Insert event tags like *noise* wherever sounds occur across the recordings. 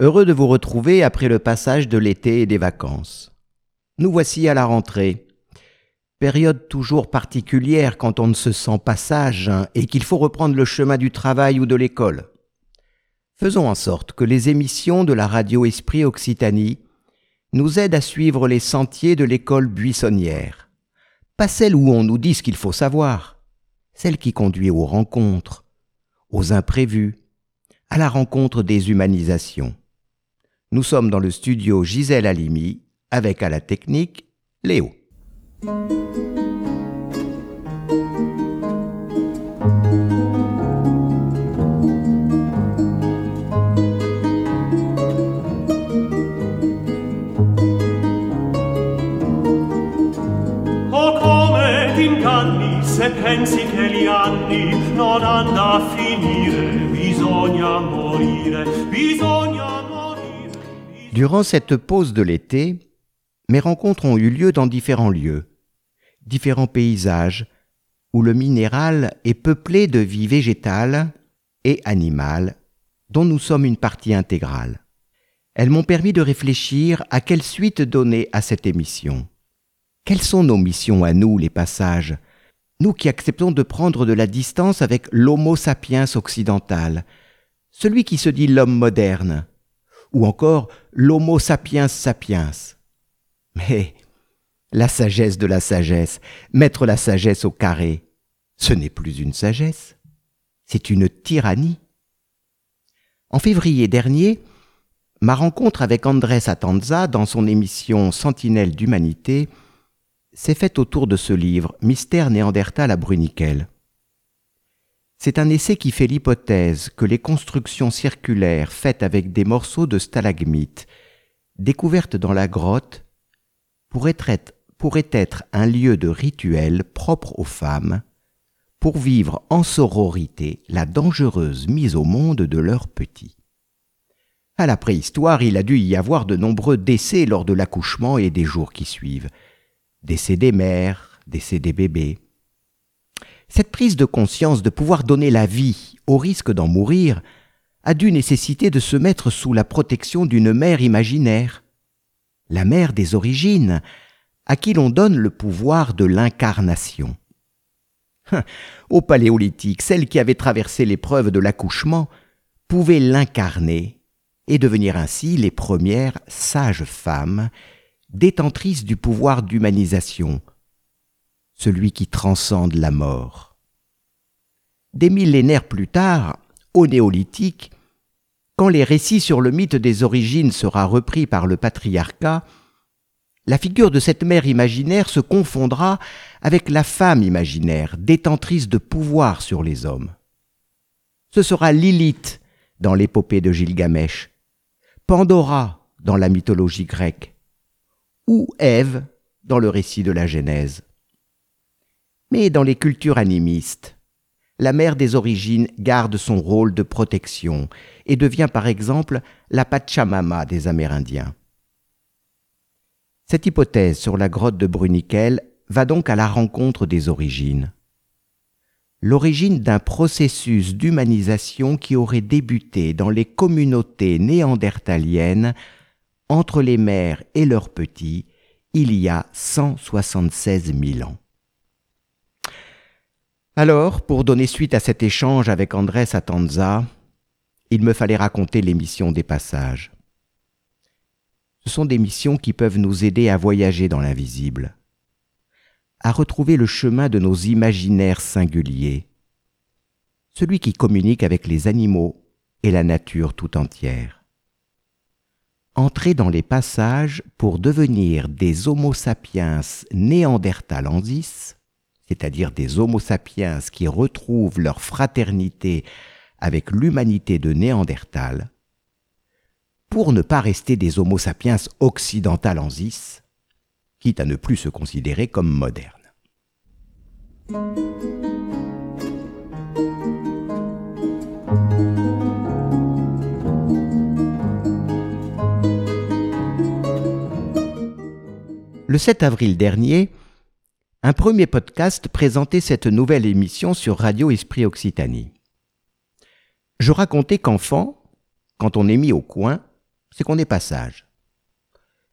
Heureux de vous retrouver après le passage de l'été et des vacances. Nous voici à la rentrée. Période toujours particulière quand on ne se sent pas sage et qu'il faut reprendre le chemin du travail ou de l'école. Faisons en sorte que les émissions de la radio Esprit Occitanie nous aident à suivre les sentiers de l'école buissonnière. Pas celle où on nous dit ce qu'il faut savoir, celle qui conduit aux rencontres, aux imprévus, à la rencontre des humanisations. Nous sommes dans le studio Gisèle Halimi avec à la technique Léo. se pensi che gli anni non hanno a finire, bisogna morire, bisogna. Durant cette pause de l'été, mes rencontres ont eu lieu dans différents lieux, différents paysages, où le minéral est peuplé de vie végétale et animale, dont nous sommes une partie intégrale. Elles m'ont permis de réfléchir à quelle suite donner à cette émission. Quelles sont nos missions à nous, les passages? Nous qui acceptons de prendre de la distance avec l'homo sapiens occidental, celui qui se dit l'homme moderne, ou encore l'homo sapiens sapiens. Mais la sagesse de la sagesse, mettre la sagesse au carré, ce n'est plus une sagesse, c'est une tyrannie. En février dernier, ma rencontre avec Andrés Atanza dans son émission Sentinelle d'humanité s'est faite autour de ce livre, Mystère néandertal à Bruniquel. C'est un essai qui fait l'hypothèse que les constructions circulaires faites avec des morceaux de stalagmites, découvertes dans la grotte, pourraient être, un lieu de rituel propre aux femmes, pour vivre en sororité la dangereuse mise au monde de leurs petits. À la préhistoire, il a dû y avoir de nombreux décès lors de l'accouchement et des jours qui suivent décès des mères, décès des bébés. Cette prise de conscience de pouvoir donner la vie au risque d'en mourir a dû nécessiter de se mettre sous la protection d'une mère imaginaire, la mère des origines, à qui l'on donne le pouvoir de l'incarnation. Au paléolithique, celle qui avait traversé l'épreuve de l'accouchement pouvait l'incarner et devenir ainsi les premières sages femmes détentrice du pouvoir d'humanisation, celui qui transcende la mort. Des millénaires plus tard, au néolithique, quand les récits sur le mythe des origines sera repris par le patriarcat, la figure de cette mère imaginaire se confondra avec la femme imaginaire, détentrice de pouvoir sur les hommes. Ce sera Lilith dans l'épopée de Gilgamesh, Pandora dans la mythologie grecque, ou Ève dans le récit de la Genèse. Mais dans les cultures animistes, la mère des origines garde son rôle de protection et devient par exemple la Pachamama des Amérindiens. Cette hypothèse sur la grotte de Bruniquel va donc à la rencontre des origines. L'origine d'un processus d'humanisation qui aurait débuté dans les communautés néandertaliennes entre les mères et leurs petits il y a 176 000 ans. Alors, pour donner suite à cet échange avec Andrés Atanza, il me fallait raconter les missions des passages. Ce sont des missions qui peuvent nous aider à voyager dans l'invisible, à retrouver le chemin de nos imaginaires singuliers, celui qui communique avec les animaux et la nature tout entière entrer dans les passages pour devenir des Homo sapiens néandertalensis, c'est-à-dire des Homo sapiens qui retrouvent leur fraternité avec l'humanité de Néandertal, pour ne pas rester des Homo sapiens occidentalensis, quitte à ne plus se considérer comme modernes. Le 7 avril dernier, un premier podcast présentait cette nouvelle émission sur Radio Esprit Occitanie. Je racontais qu'enfant, quand on est mis au coin, c'est qu'on est pas sage.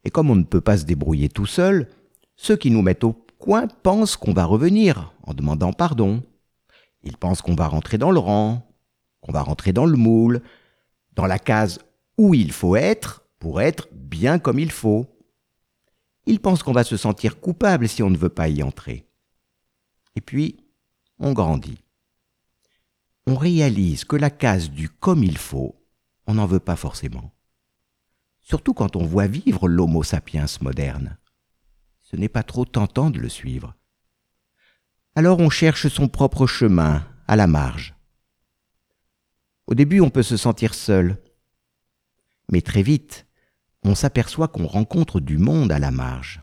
Et comme on ne peut pas se débrouiller tout seul, ceux qui nous mettent au coin pensent qu'on va revenir en demandant pardon. Ils pensent qu'on va rentrer dans le rang, qu'on va rentrer dans le moule, dans la case où il faut être pour être bien comme il faut. Il pense qu'on va se sentir coupable si on ne veut pas y entrer. Et puis, on grandit. On réalise que la case du comme il faut, on n'en veut pas forcément. Surtout quand on voit vivre l'Homo sapiens moderne. Ce n'est pas trop tentant de le suivre. Alors on cherche son propre chemin, à la marge. Au début, on peut se sentir seul. Mais très vite, on s'aperçoit qu'on rencontre du monde à la marge.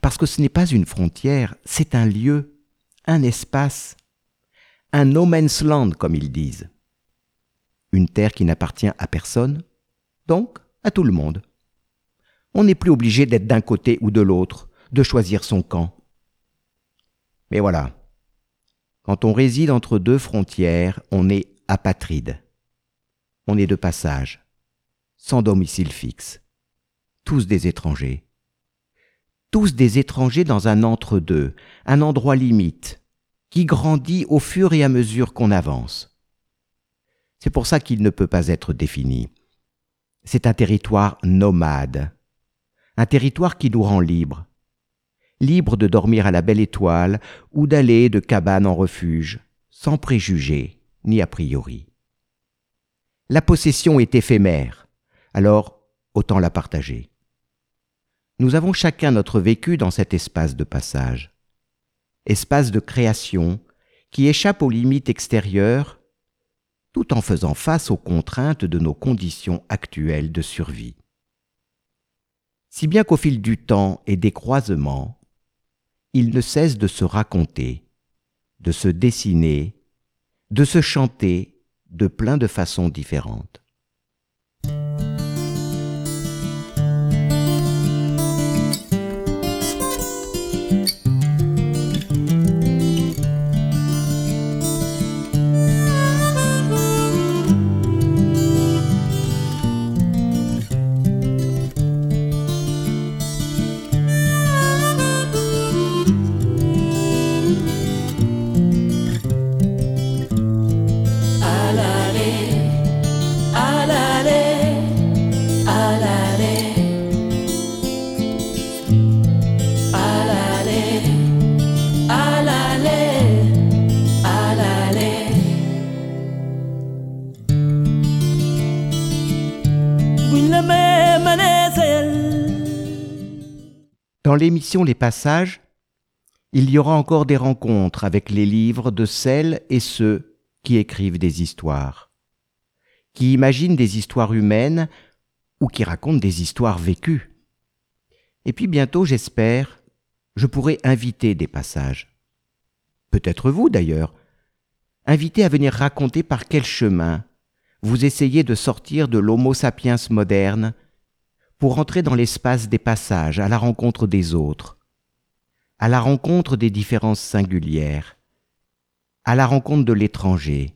Parce que ce n'est pas une frontière, c'est un lieu, un espace, un no man's land comme ils disent. Une terre qui n'appartient à personne, donc à tout le monde. On n'est plus obligé d'être d'un côté ou de l'autre, de choisir son camp. Mais voilà, quand on réside entre deux frontières, on est apatride. On est de passage, sans domicile fixe tous des étrangers. Tous des étrangers dans un entre-deux, un endroit limite, qui grandit au fur et à mesure qu'on avance. C'est pour ça qu'il ne peut pas être défini. C'est un territoire nomade, un territoire qui nous rend libres, libres de dormir à la belle étoile ou d'aller de cabane en refuge, sans préjugés ni a priori. La possession est éphémère, alors autant la partager. Nous avons chacun notre vécu dans cet espace de passage, espace de création qui échappe aux limites extérieures tout en faisant face aux contraintes de nos conditions actuelles de survie. Si bien qu'au fil du temps et des croisements, il ne cesse de se raconter, de se dessiner, de se chanter de plein de façons différentes. Dans l'émission Les Passages, il y aura encore des rencontres avec les livres de celles et ceux qui écrivent des histoires, qui imaginent des histoires humaines ou qui racontent des histoires vécues. Et puis bientôt, j'espère, je pourrai inviter des passages. Peut-être vous d'ailleurs, inviter à venir raconter par quel chemin vous essayez de sortir de l'homo sapiens moderne pour entrer dans l'espace des passages, à la rencontre des autres, à la rencontre des différences singulières, à la rencontre de l'étranger,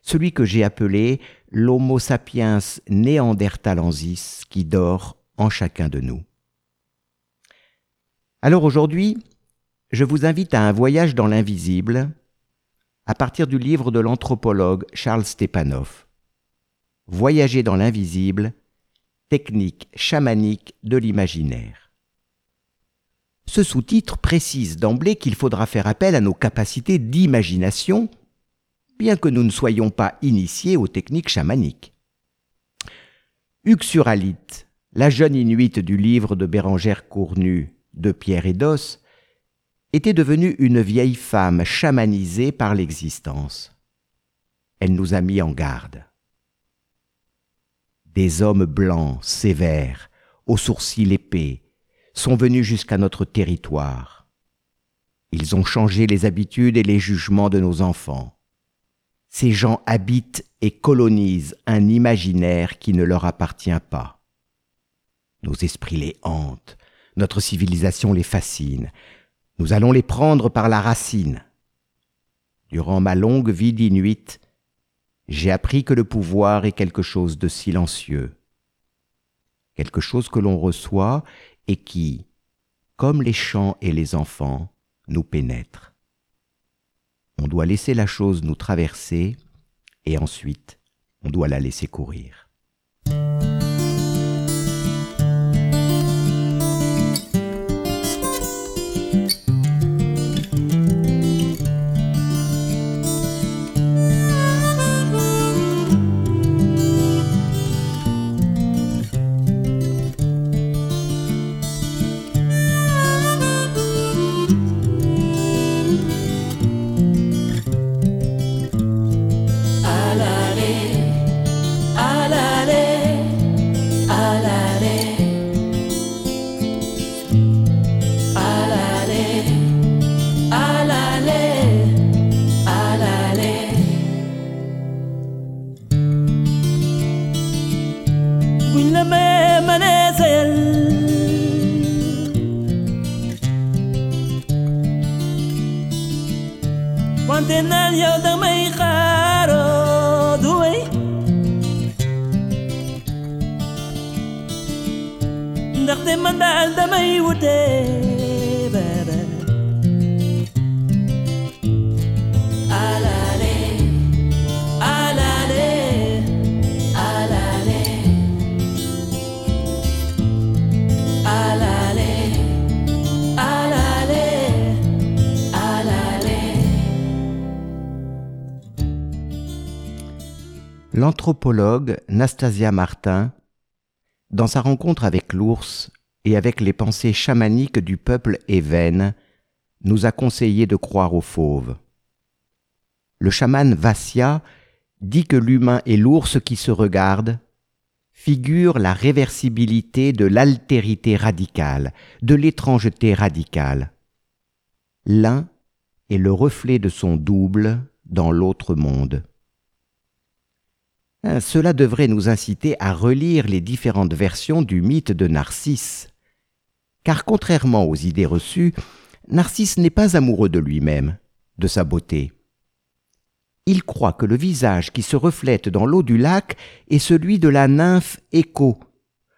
celui que j'ai appelé l'Homo sapiens néandertalensis qui dort en chacun de nous. Alors aujourd'hui, je vous invite à un voyage dans l'invisible à partir du livre de l'anthropologue Charles Stepanov. Voyager dans l'invisible, technique chamanique de l'imaginaire. Ce sous-titre précise d'emblée qu'il faudra faire appel à nos capacités d'imagination, bien que nous ne soyons pas initiés aux techniques chamaniques. Uxuralite, la jeune inuite du livre de Bérangère Cournu, de Pierre et d'Os, était devenue une vieille femme chamanisée par l'existence. Elle nous a mis en garde Des hommes blancs, sévères, aux sourcils épais, sont venus jusqu'à notre territoire. Ils ont changé les habitudes et les jugements de nos enfants. Ces gens habitent et colonisent un imaginaire qui ne leur appartient pas. Nos esprits les hantent, notre civilisation les fascine, nous allons les prendre par la racine. Durant ma longue vie d'inuit, j'ai appris que le pouvoir est quelque chose de silencieux, quelque chose que l'on reçoit et qui, comme les chants et les enfants, nous pénètre. On doit laisser la chose nous traverser et ensuite on doit la laisser courir. L'anthropologue Nastasia Martin, dans sa rencontre avec l'ours et avec les pensées chamaniques du peuple évène, nous a conseillé de croire aux fauves. Le chaman Vassia dit que l'humain et l'ours qui se regardent figurent la réversibilité de l'altérité radicale, de l'étrangeté radicale. L'un est le reflet de son double dans l'autre monde. Hein, cela devrait nous inciter à relire les différentes versions du mythe de Narcisse. Car contrairement aux idées reçues, Narcisse n'est pas amoureux de lui-même, de sa beauté. Il croit que le visage qui se reflète dans l'eau du lac est celui de la nymphe Écho,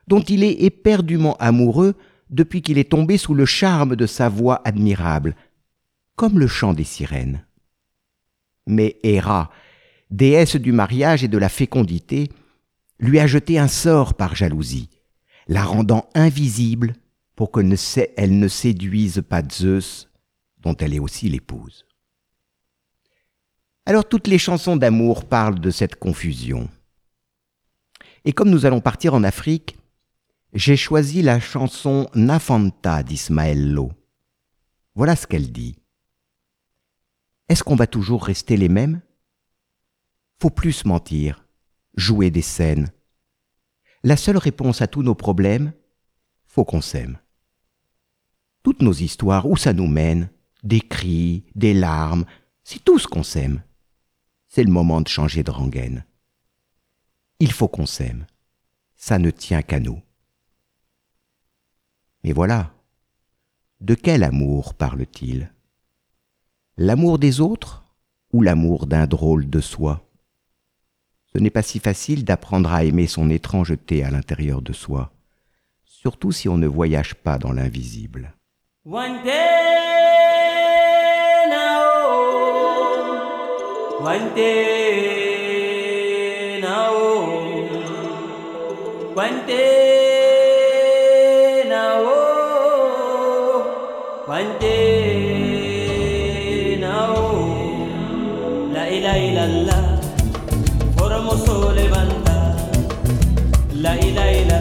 dont il est éperdument amoureux depuis qu'il est tombé sous le charme de sa voix admirable, comme le chant des sirènes. Mais Héra, déesse du mariage et de la fécondité, lui a jeté un sort par jalousie, la rendant invisible pour qu'elle ne séduise pas Zeus, dont elle est aussi l'épouse. Alors toutes les chansons d'amour parlent de cette confusion. Et comme nous allons partir en Afrique, j'ai choisi la chanson Nafanta d'Ismaël Lo. Voilà ce qu'elle dit. Est-ce qu'on va toujours rester les mêmes? Faut plus mentir, jouer des scènes. La seule réponse à tous nos problèmes, faut qu'on s'aime. Toutes nos histoires, où ça nous mène, des cris, des larmes, c'est tout ce qu'on s'aime. C'est le moment de changer de rengaine. Il faut qu'on s'aime. Ça ne tient qu'à nous. Mais voilà. De quel amour parle-t-il? L'amour des autres ou l'amour d'un drôle de soi? Ce n'est pas si facile d'apprendre à aimer son étrangeté à l'intérieur de soi, surtout si on ne voyage pas dans l'invisible. La ila ila la,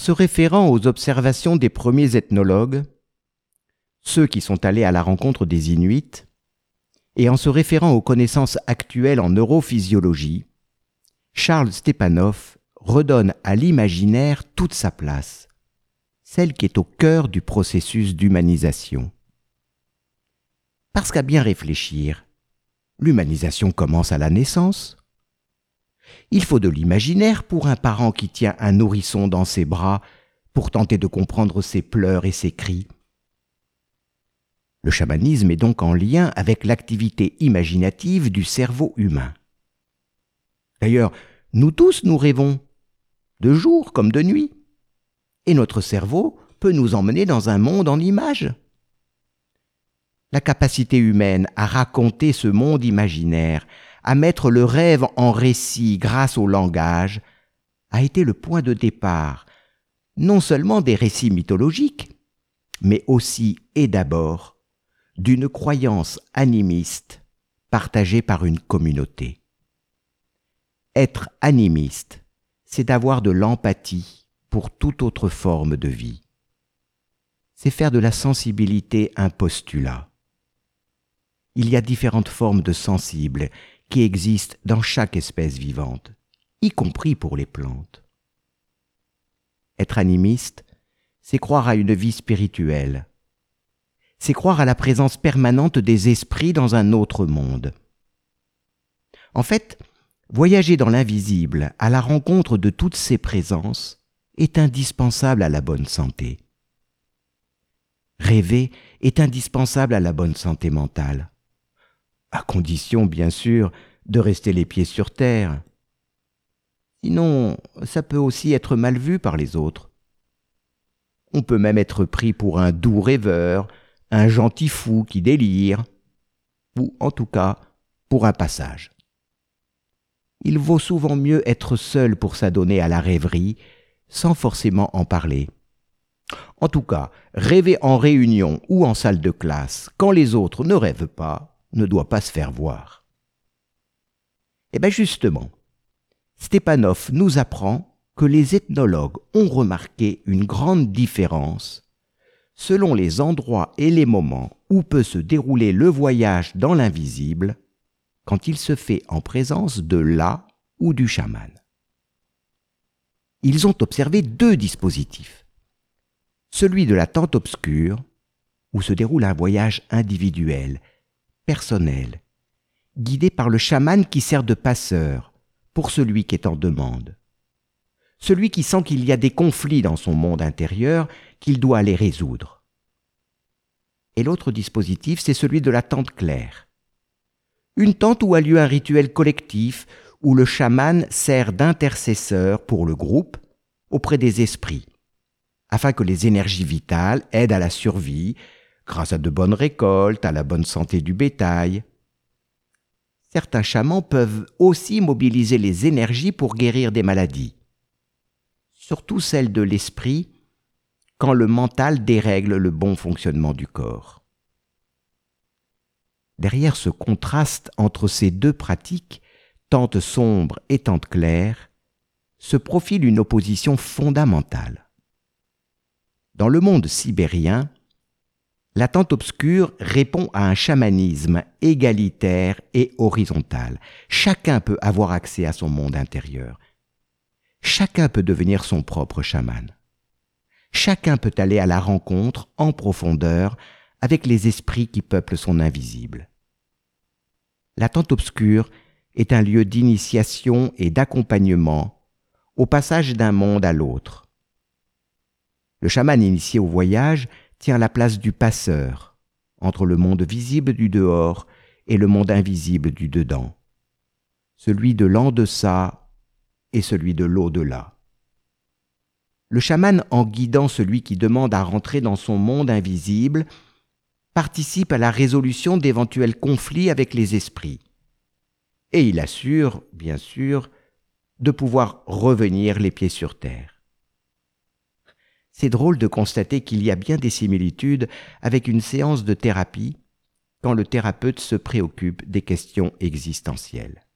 se référant aux observations des premiers ethnologues, ceux qui sont allés à la rencontre des Inuits, et en se référant aux connaissances actuelles en neurophysiologie, Charles Stepanov redonne à l'imaginaire toute sa place, celle qui est au cœur du processus d'humanisation. Parce qu'à bien réfléchir, l'humanisation commence à la naissance, il faut de l'imaginaire pour un parent qui tient un nourrisson dans ses bras pour tenter de comprendre ses pleurs et ses cris. Le chamanisme est donc en lien avec l'activité imaginative du cerveau humain. D'ailleurs, nous tous nous rêvons, de jour comme de nuit, et notre cerveau peut nous emmener dans un monde en images. La capacité humaine à raconter ce monde imaginaire, à mettre le rêve en récit grâce au langage, a été le point de départ, non seulement des récits mythologiques, mais aussi et d'abord d'une croyance animiste partagée par une communauté. Être animiste, c'est d'avoir de l'empathie pour toute autre forme de vie. C'est faire de la sensibilité un postulat. Il y a différentes formes de sensibles qui existent dans chaque espèce vivante, y compris pour les plantes. Être animiste, c'est croire à une vie spirituelle, c'est croire à la présence permanente des esprits dans un autre monde. En fait, voyager dans l'invisible à la rencontre de toutes ces présences est indispensable à la bonne santé. Rêver est indispensable à la bonne santé mentale à condition bien sûr de rester les pieds sur terre. Sinon, ça peut aussi être mal vu par les autres. On peut même être pris pour un doux rêveur, un gentil fou qui délire, ou en tout cas pour un passage. Il vaut souvent mieux être seul pour s'adonner à la rêverie, sans forcément en parler. En tout cas, rêver en réunion ou en salle de classe quand les autres ne rêvent pas, ne doit pas se faire voir. Eh bien justement, Stepanov nous apprend que les ethnologues ont remarqué une grande différence selon les endroits et les moments où peut se dérouler le voyage dans l'invisible quand il se fait en présence de la ou du chaman. Ils ont observé deux dispositifs. Celui de la tente obscure, où se déroule un voyage individuel personnel, guidé par le chaman qui sert de passeur pour celui qui est en demande. Celui qui sent qu'il y a des conflits dans son monde intérieur qu'il doit aller résoudre. Et l'autre dispositif, c'est celui de la tente claire. Une tente où a lieu un rituel collectif où le chaman sert d'intercesseur pour le groupe auprès des esprits, afin que les énergies vitales aident à la survie grâce à de bonnes récoltes, à la bonne santé du bétail. Certains chamans peuvent aussi mobiliser les énergies pour guérir des maladies, surtout celles de l'esprit, quand le mental dérègle le bon fonctionnement du corps. Derrière ce contraste entre ces deux pratiques, tente sombre et tente claire, se profile une opposition fondamentale. Dans le monde sibérien, La tente obscure répond à un chamanisme égalitaire et horizontal. Chacun peut avoir accès à son monde intérieur. Chacun peut devenir son propre chaman. Chacun peut aller à la rencontre en profondeur avec les esprits qui peuplent son invisible. La tente obscure est un lieu d'initiation et d'accompagnement au passage d'un monde à l'autre. Le chaman initié au voyage tient la place du passeur entre le monde visible du dehors et le monde invisible du dedans, celui de l'en-deçà et celui de l'au-delà. Le chaman, en guidant celui qui demande à rentrer dans son monde invisible, participe à la résolution d'éventuels conflits avec les esprits. Et il assure, bien sûr, de pouvoir revenir les pieds sur terre. C'est drôle de constater qu'il y a bien des similitudes avec une séance de thérapie quand le thérapeute se préoccupe des questions existentielles.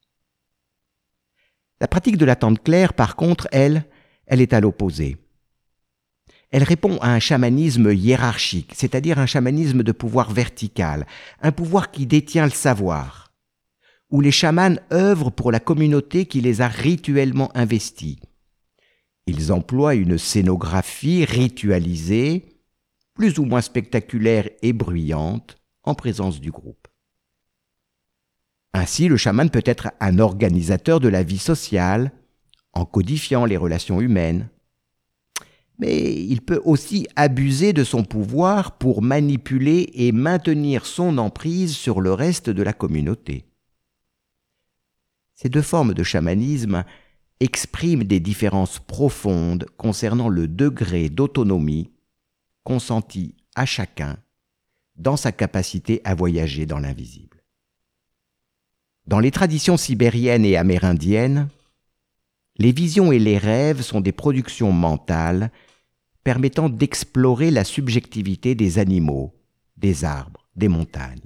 La pratique de l'attente claire, par contre, elle, elle est à l'opposé. Elle répond à un chamanisme hiérarchique, c'est-à-dire un chamanisme de pouvoir vertical, un pouvoir qui détient le savoir, où les chamans œuvrent pour la communauté qui les a rituellement investis, ils emploient une scénographie ritualisée, plus ou moins spectaculaire et bruyante, en présence du groupe. Ainsi, le chaman peut être un organisateur de la vie sociale, en codifiant les relations humaines. Mais il peut aussi abuser de son pouvoir pour manipuler et maintenir son emprise sur le reste de la communauté. Ces deux formes de chamanisme exprime des différences profondes concernant le degré d'autonomie consenti à chacun dans sa capacité à voyager dans l'invisible. Dans les traditions sibériennes et amérindiennes, les visions et les rêves sont des productions mentales permettant d'explorer la subjectivité des animaux, des arbres, des montagnes.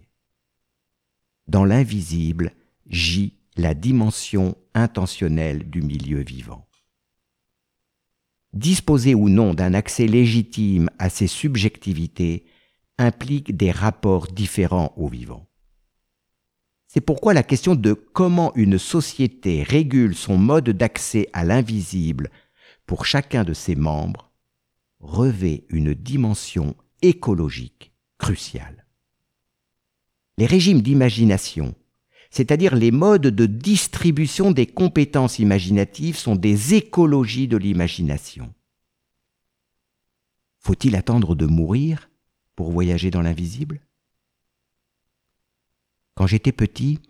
Dans l'invisible gît la dimension intentionnelle du milieu vivant. Disposer ou non d'un accès légitime à ces subjectivités implique des rapports différents au vivant. C'est pourquoi la question de comment une société régule son mode d'accès à l'invisible pour chacun de ses membres revêt une dimension écologique cruciale. Les régimes d'imagination c'est-à-dire les modes de distribution des compétences imaginatives sont des écologies de l'imagination. Faut-il attendre de mourir pour voyager dans l'invisible? Quand j'étais petit,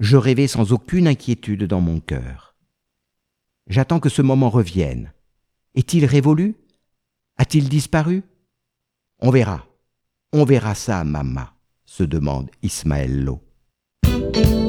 je rêvais sans aucune inquiétude dans mon cœur. J'attends que ce moment revienne. Est-il révolu? A-t-il disparu? On verra. On verra ça, maman, se demande Ismaël Thank you.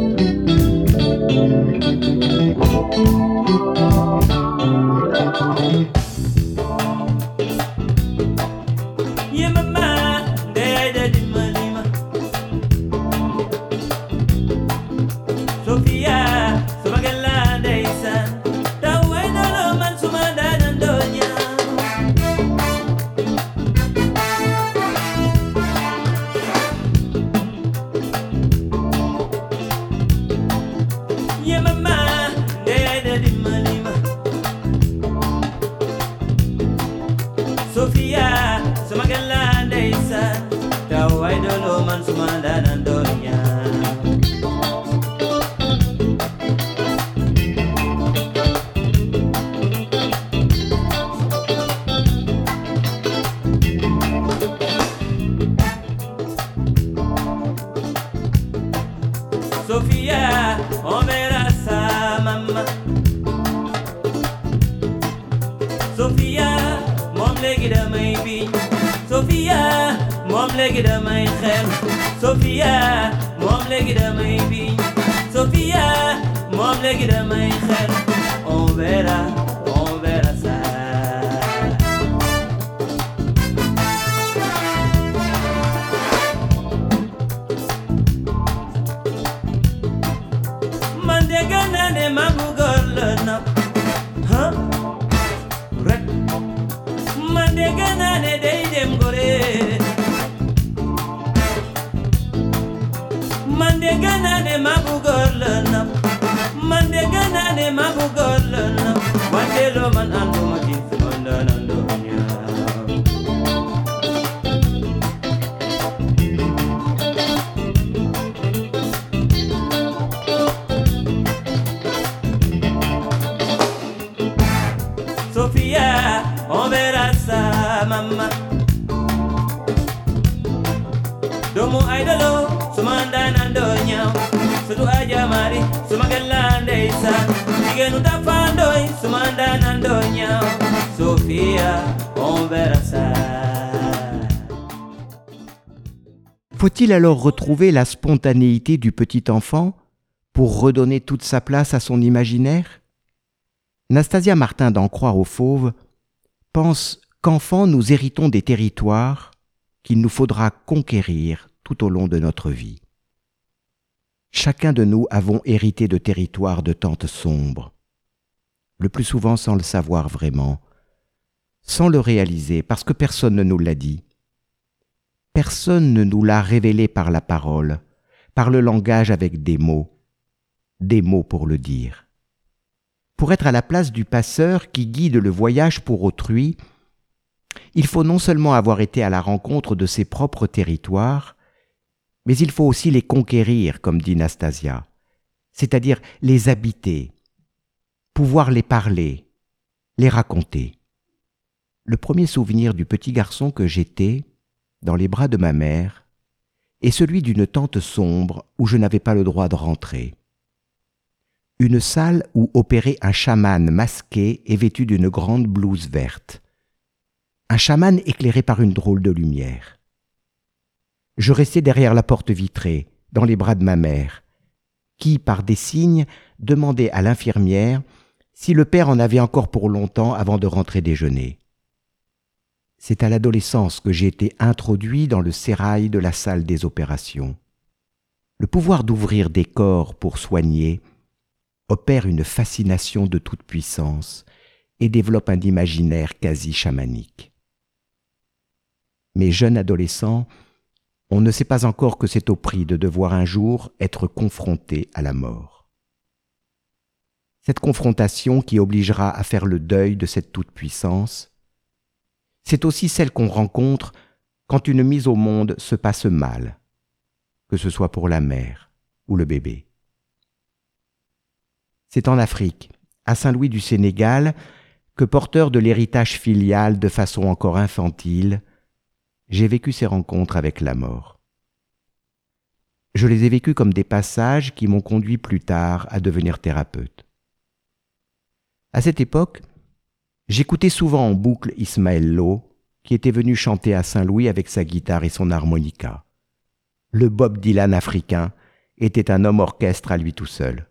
ganane mabugal na ha mande ganane dey dem gore mande ganane na mande ganane man anduma Faut-il alors retrouver la spontanéité du petit enfant pour redonner toute sa place à son imaginaire? Nastasia Martin d'En Croire aux Fauves pense qu'enfant nous héritons des territoires qu'il nous faudra conquérir tout au long de notre vie. Chacun de nous avons hérité de territoires de tentes sombres, le plus souvent sans le savoir vraiment, sans le réaliser, parce que personne ne nous l'a dit. Personne ne nous l'a révélé par la parole, par le langage avec des mots, des mots pour le dire. Pour être à la place du passeur qui guide le voyage pour autrui, il faut non seulement avoir été à la rencontre de ses propres territoires, mais il faut aussi les conquérir, comme dit Nastasia, c'est-à-dire les habiter, pouvoir les parler, les raconter. Le premier souvenir du petit garçon que j'étais, dans les bras de ma mère, est celui d'une tente sombre où je n'avais pas le droit de rentrer. Une salle où opérait un chaman masqué et vêtu d'une grande blouse verte. Un chaman éclairé par une drôle de lumière. Je restais derrière la porte vitrée, dans les bras de ma mère, qui, par des signes, demandait à l'infirmière si le père en avait encore pour longtemps avant de rentrer déjeuner. C'est à l'adolescence que j'ai été introduit dans le sérail de la salle des opérations. Le pouvoir d'ouvrir des corps pour soigner opère une fascination de toute puissance et développe un imaginaire quasi chamanique. Mais jeune adolescent, on ne sait pas encore que c'est au prix de devoir un jour être confronté à la mort. Cette confrontation qui obligera à faire le deuil de cette toute-puissance, c'est aussi celle qu'on rencontre quand une mise au monde se passe mal, que ce soit pour la mère ou le bébé. C'est en Afrique, à Saint-Louis du Sénégal, que porteur de l'héritage filial de façon encore infantile, j'ai vécu ces rencontres avec la mort. Je les ai vécues comme des passages qui m'ont conduit plus tard à devenir thérapeute. À cette époque, j'écoutais souvent en boucle Ismaël Lowe, qui était venu chanter à Saint-Louis avec sa guitare et son harmonica. Le Bob Dylan africain était un homme orchestre à lui tout seul.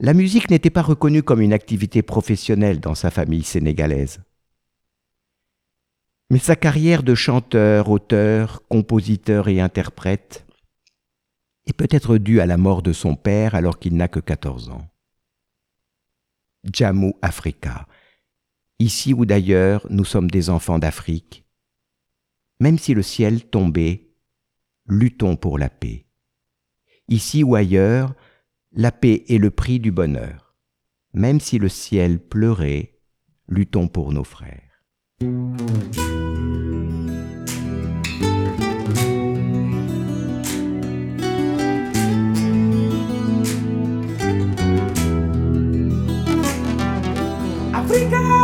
La musique n'était pas reconnue comme une activité professionnelle dans sa famille sénégalaise. Mais sa carrière de chanteur, auteur, compositeur et interprète est peut-être due à la mort de son père alors qu'il n'a que 14 ans. Jammu Africa. Ici ou d'ailleurs, nous sommes des enfants d'Afrique. Même si le ciel tombait, luttons pour la paix. Ici ou ailleurs, la paix est le prix du bonheur. Même si le ciel pleurait, luttons pour nos frères. Africa!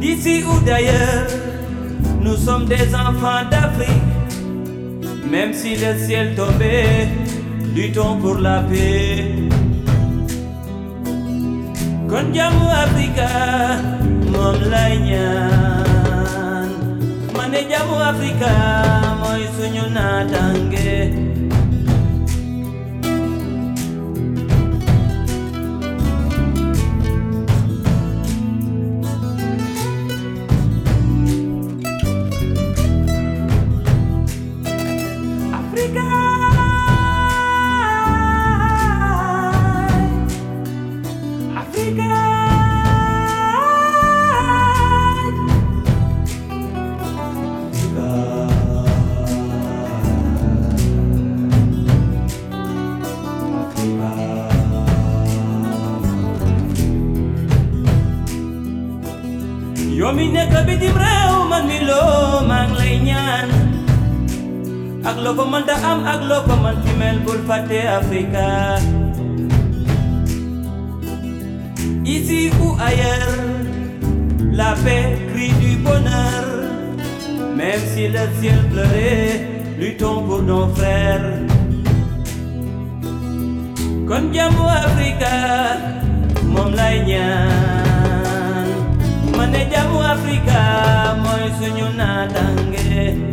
D'ici ou d'ailleurs, nous sommes des enfants d'Afrique. Même si le ciel tombait, luttons pour la paix. Kon Afrika moom lay ñaan ma Afrika moom mooy suñu ak loo ko mënta am ak loo mën ci mel bul Africa ici ou ailleurs la paix crie du bonheur. Même si le ciel pleurait luttons pour nos frères. Kon jàmmu Africa moom lay ñaan. Ma ne jàmmu Africa mooy suñu naatange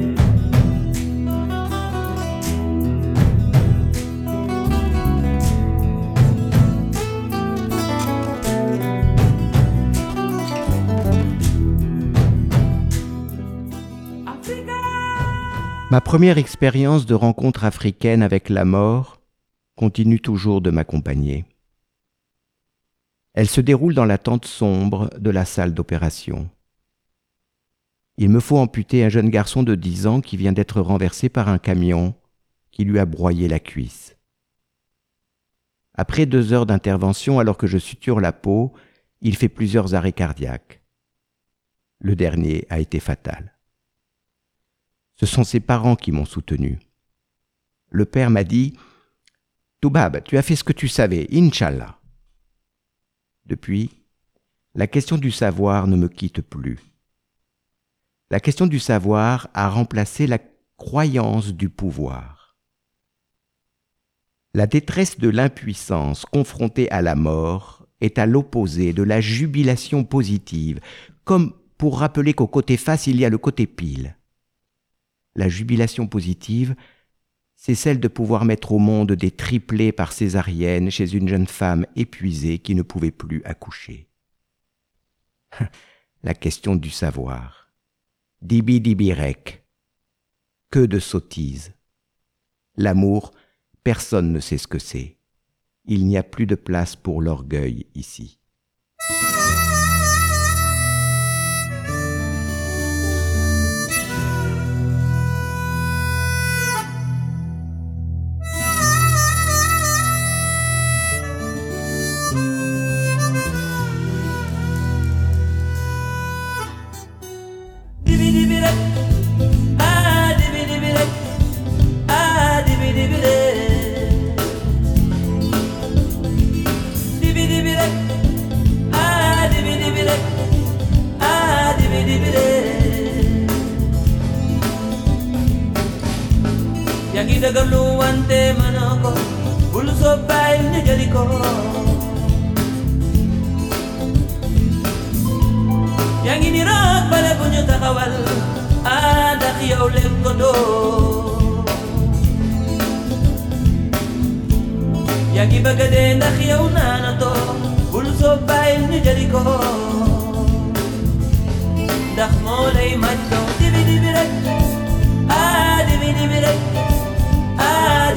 Ma première expérience de rencontre africaine avec la mort continue toujours de m'accompagner. Elle se déroule dans la tente sombre de la salle d'opération. Il me faut amputer un jeune garçon de 10 ans qui vient d'être renversé par un camion qui lui a broyé la cuisse. Après deux heures d'intervention, alors que je suture la peau, il fait plusieurs arrêts cardiaques. Le dernier a été fatal. Ce sont ses parents qui m'ont soutenu. Le père m'a dit Toubab, tu as fait ce que tu savais, Inch'Allah. Depuis, la question du savoir ne me quitte plus. La question du savoir a remplacé la croyance du pouvoir. La détresse de l'impuissance confrontée à la mort est à l'opposé de la jubilation positive, comme pour rappeler qu'au côté face il y a le côté pile. La jubilation positive, c'est celle de pouvoir mettre au monde des triplés par césarienne chez une jeune femme épuisée qui ne pouvait plus accoucher. *laughs* La question du savoir. Dibi dibirek. Que de sottises. L'amour, personne ne sait ce que c'est. Il n'y a plus de place pour l'orgueil ici. ಜಗಿದಗಲುವಂತೆ ಮನಕೋ ಉಳಿಸೊಬ್ಬನ್ನು ಜರಿಕೋ ಯಂಗಿನಿರೋ ಬಲೆ ಪುಂಜು ತಗವಲ್ ಆ ದಹಿಯೌಳೆಂಕೊಂಡು ಯಗಿ ಬಗದೆ ದಹಿಯೌ ನಾನತೋ ಉಳಿಸೊಬ್ಬನ್ನು ಜರಿಕೋ دخمولي مجدو دبي دبي رك آه دبي دبي رك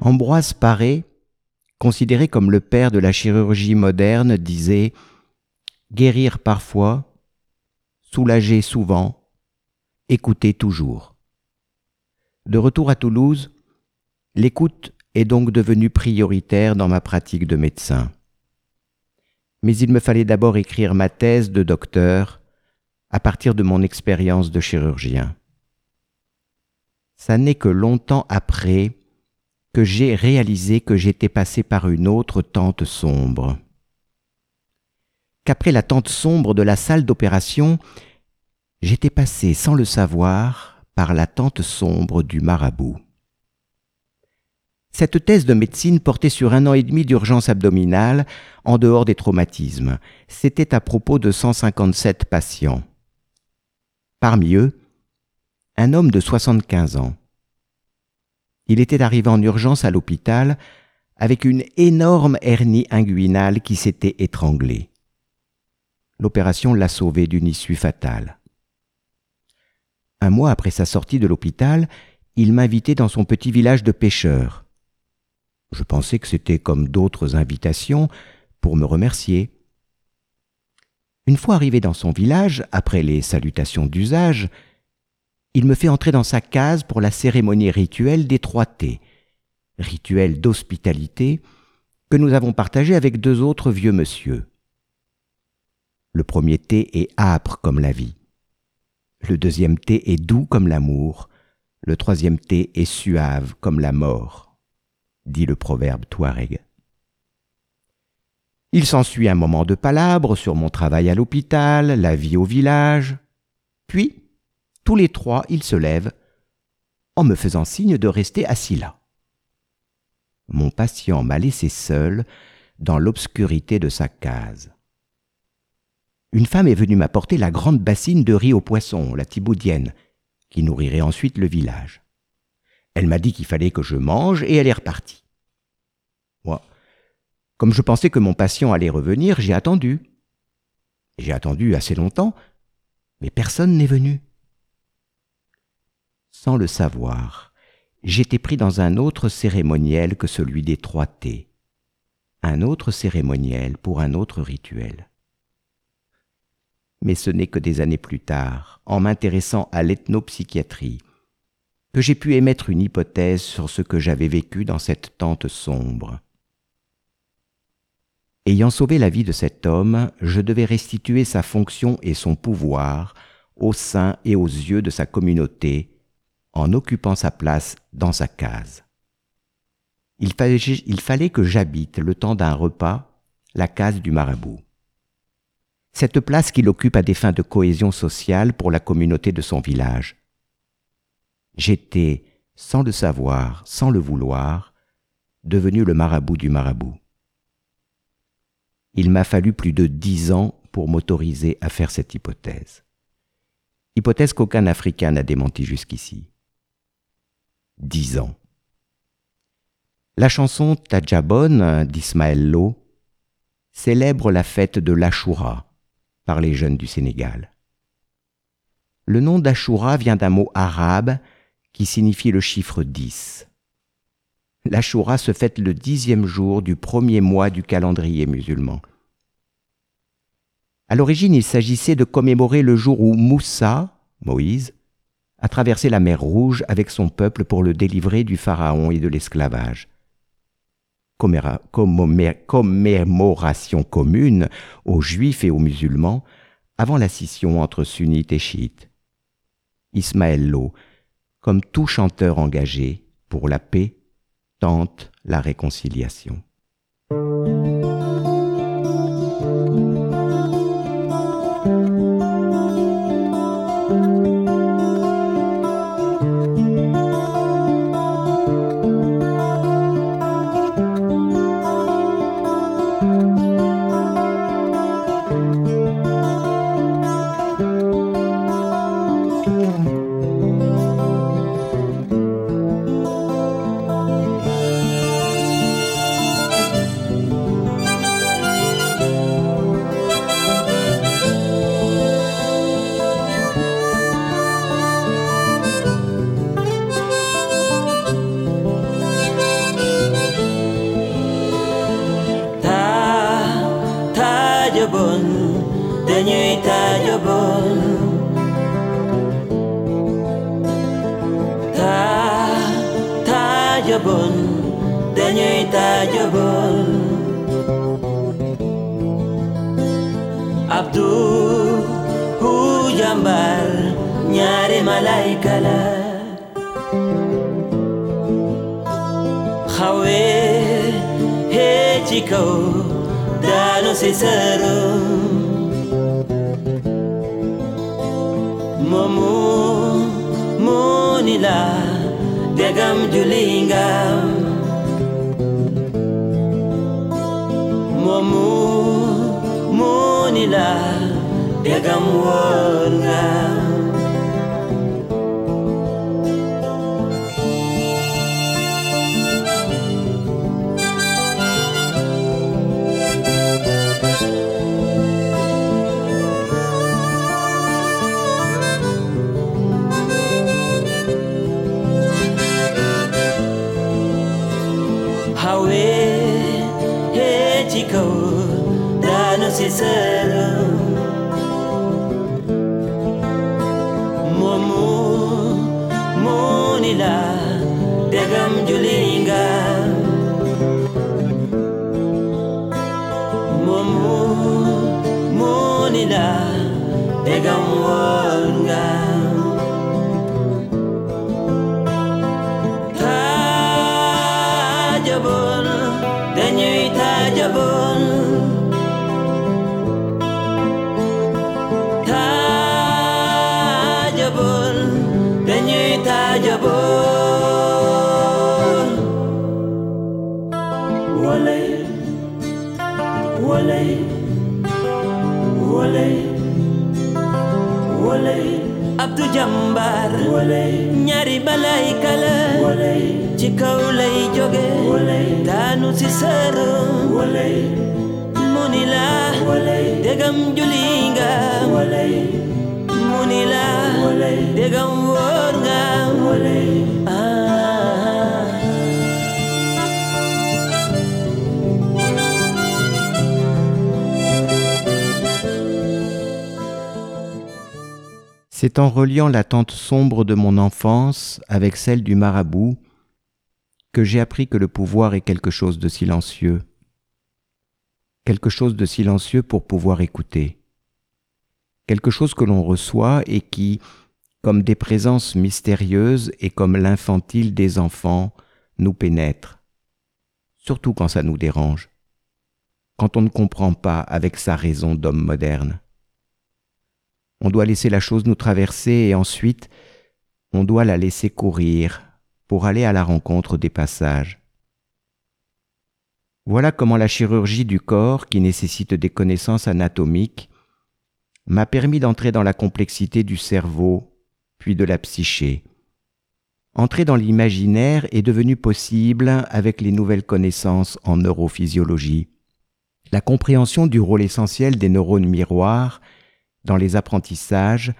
Ambroise Paré, considéré comme le père de la chirurgie moderne, disait Guérir parfois, soulager souvent, écouter toujours. De retour à Toulouse, l'écoute est donc devenue prioritaire dans ma pratique de médecin. Mais il me fallait d'abord écrire ma thèse de docteur à partir de mon expérience de chirurgien. Ça n'est que longtemps après que j'ai réalisé que j'étais passé par une autre tente sombre. Qu'après la tente sombre de la salle d'opération, j'étais passé sans le savoir par la tente sombre du marabout. Cette thèse de médecine portait sur un an et demi d'urgence abdominale en dehors des traumatismes. C'était à propos de 157 patients. Parmi eux, un homme de 75 ans. Il était arrivé en urgence à l'hôpital avec une énorme hernie inguinale qui s'était étranglée. L'opération l'a sauvé d'une issue fatale. Un mois après sa sortie de l'hôpital, il m'invitait dans son petit village de pêcheurs. Je pensais que c'était comme d'autres invitations pour me remercier. Une fois arrivé dans son village, après les salutations d'usage, il me fait entrer dans sa case pour la cérémonie rituelle des trois thés, rituel d'hospitalité que nous avons partagé avec deux autres vieux monsieur. Le premier thé est âpre comme la vie. Le deuxième thé est doux comme l'amour. Le troisième thé est suave comme la mort, dit le proverbe touareg. Il s'ensuit un moment de palabre sur mon travail à l'hôpital, la vie au village. Puis, tous les trois, ils se lèvent, en me faisant signe de rester assis là. Mon patient m'a laissé seul dans l'obscurité de sa case. Une femme est venue m'apporter la grande bassine de riz aux poissons, la thibaudienne, qui nourrirait ensuite le village. Elle m'a dit qu'il fallait que je mange et elle est repartie. Moi, comme je pensais que mon patient allait revenir, j'ai attendu. J'ai attendu assez longtemps, mais personne n'est venu. Sans le savoir, j'étais pris dans un autre cérémoniel que celui des trois thés. Un autre cérémoniel pour un autre rituel. Mais ce n'est que des années plus tard, en m'intéressant à l'ethnopsychiatrie, que j'ai pu émettre une hypothèse sur ce que j'avais vécu dans cette tente sombre. Ayant sauvé la vie de cet homme, je devais restituer sa fonction et son pouvoir au sein et aux yeux de sa communauté en occupant sa place dans sa case. Il fallait, il fallait que j'habite, le temps d'un repas, la case du marabout. Cette place qu'il occupe à des fins de cohésion sociale pour la communauté de son village. J'étais, sans le savoir, sans le vouloir, devenu le marabout du marabout. Il m'a fallu plus de dix ans pour m'autoriser à faire cette hypothèse. Hypothèse qu'aucun Africain n'a démenti jusqu'ici. Dix ans. La chanson Tajabon d'Ismaël Lo célèbre la fête de l'Ashura par les jeunes du Sénégal. Le nom d'Ashura vient d'un mot arabe qui signifie le chiffre 10. L'Ashura se fête le dixième jour du premier mois du calendrier musulman. À l'origine, il s'agissait de commémorer le jour où Moussa, Moïse, a traversé la mer Rouge avec son peuple pour le délivrer du pharaon et de l'esclavage. Commémoration commune aux juifs et aux musulmans avant la scission entre sunnites et chiites. Ismaël Lo, comme tout chanteur engagé pour la paix, tente la réconciliation. C'est en reliant l'attente sombre de mon enfance avec celle du marabout que j'ai appris que le pouvoir est quelque chose de silencieux. Quelque chose de silencieux pour pouvoir écouter. Quelque chose que l'on reçoit et qui, comme des présences mystérieuses et comme l'infantile des enfants, nous pénètre. Surtout quand ça nous dérange. Quand on ne comprend pas avec sa raison d'homme moderne. On doit laisser la chose nous traverser et ensuite on doit la laisser courir pour aller à la rencontre des passages. Voilà comment la chirurgie du corps, qui nécessite des connaissances anatomiques, m'a permis d'entrer dans la complexité du cerveau, puis de la psyché. Entrer dans l'imaginaire est devenu possible avec les nouvelles connaissances en neurophysiologie. La compréhension du rôle essentiel des neurones miroirs dans les apprentissages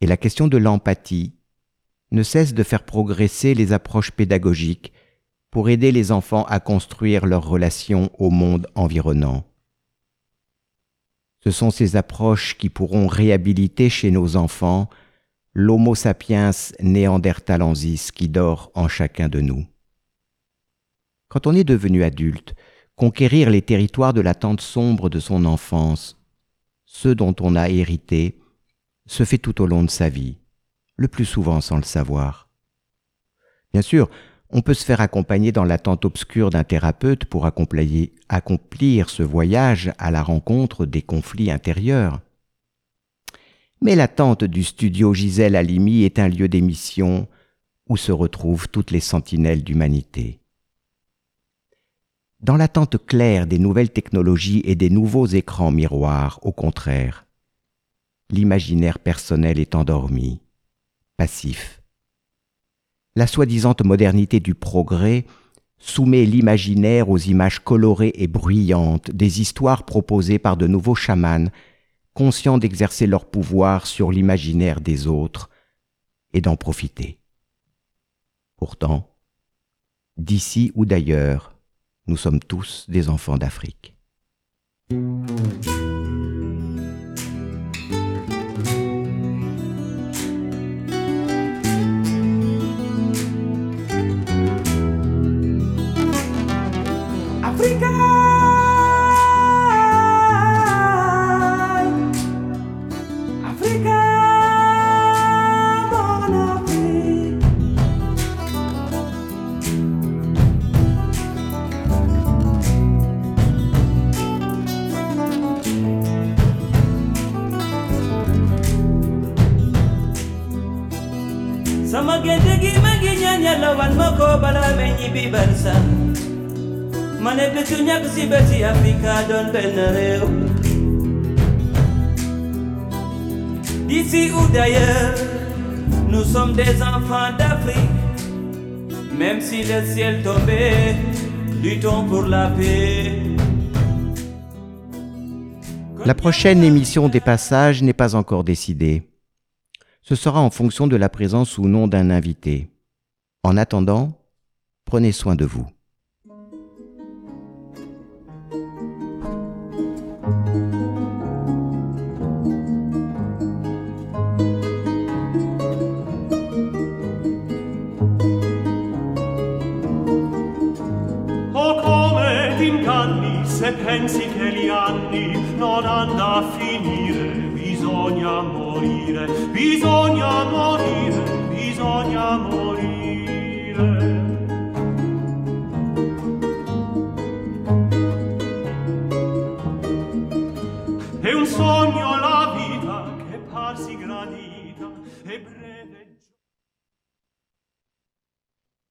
et la question de l'empathie ne cesse de faire progresser les approches pédagogiques pour aider les enfants à construire leurs relations au monde environnant. Ce sont ces approches qui pourront réhabiliter chez nos enfants l'Homo sapiens néandertalensis qui dort en chacun de nous. Quand on est devenu adulte, conquérir les territoires de l'attente sombre de son enfance, ceux dont on a hérité, se fait tout au long de sa vie, le plus souvent sans le savoir. Bien sûr, on peut se faire accompagner dans l'attente obscure d'un thérapeute pour accomplir, accomplir ce voyage à la rencontre des conflits intérieurs. Mais l'attente du studio Gisèle Halimi est un lieu d'émission où se retrouvent toutes les sentinelles d'humanité. Dans l'attente claire des nouvelles technologies et des nouveaux écrans miroirs, au contraire, l'imaginaire personnel est endormi, passif. La soi-disante modernité du progrès soumet l'imaginaire aux images colorées et bruyantes des histoires proposées par de nouveaux chamans, conscients d'exercer leur pouvoir sur l'imaginaire des autres et d'en profiter. Pourtant, d'ici ou d'ailleurs, nous sommes tous des enfants d'Afrique. Afrika D'ici ou d'ailleurs, nous sommes des enfants d'Afrique. Même si le ciel tombait, luttons pour la paix. La prochaine émission des passages n'est pas encore décidée. Ce sera en fonction de la présence ou non d'un invité. En attendant, prenez soin de vous. Se pensi che gli anni non hanno a finire bisogna morire bisogna morire bisogna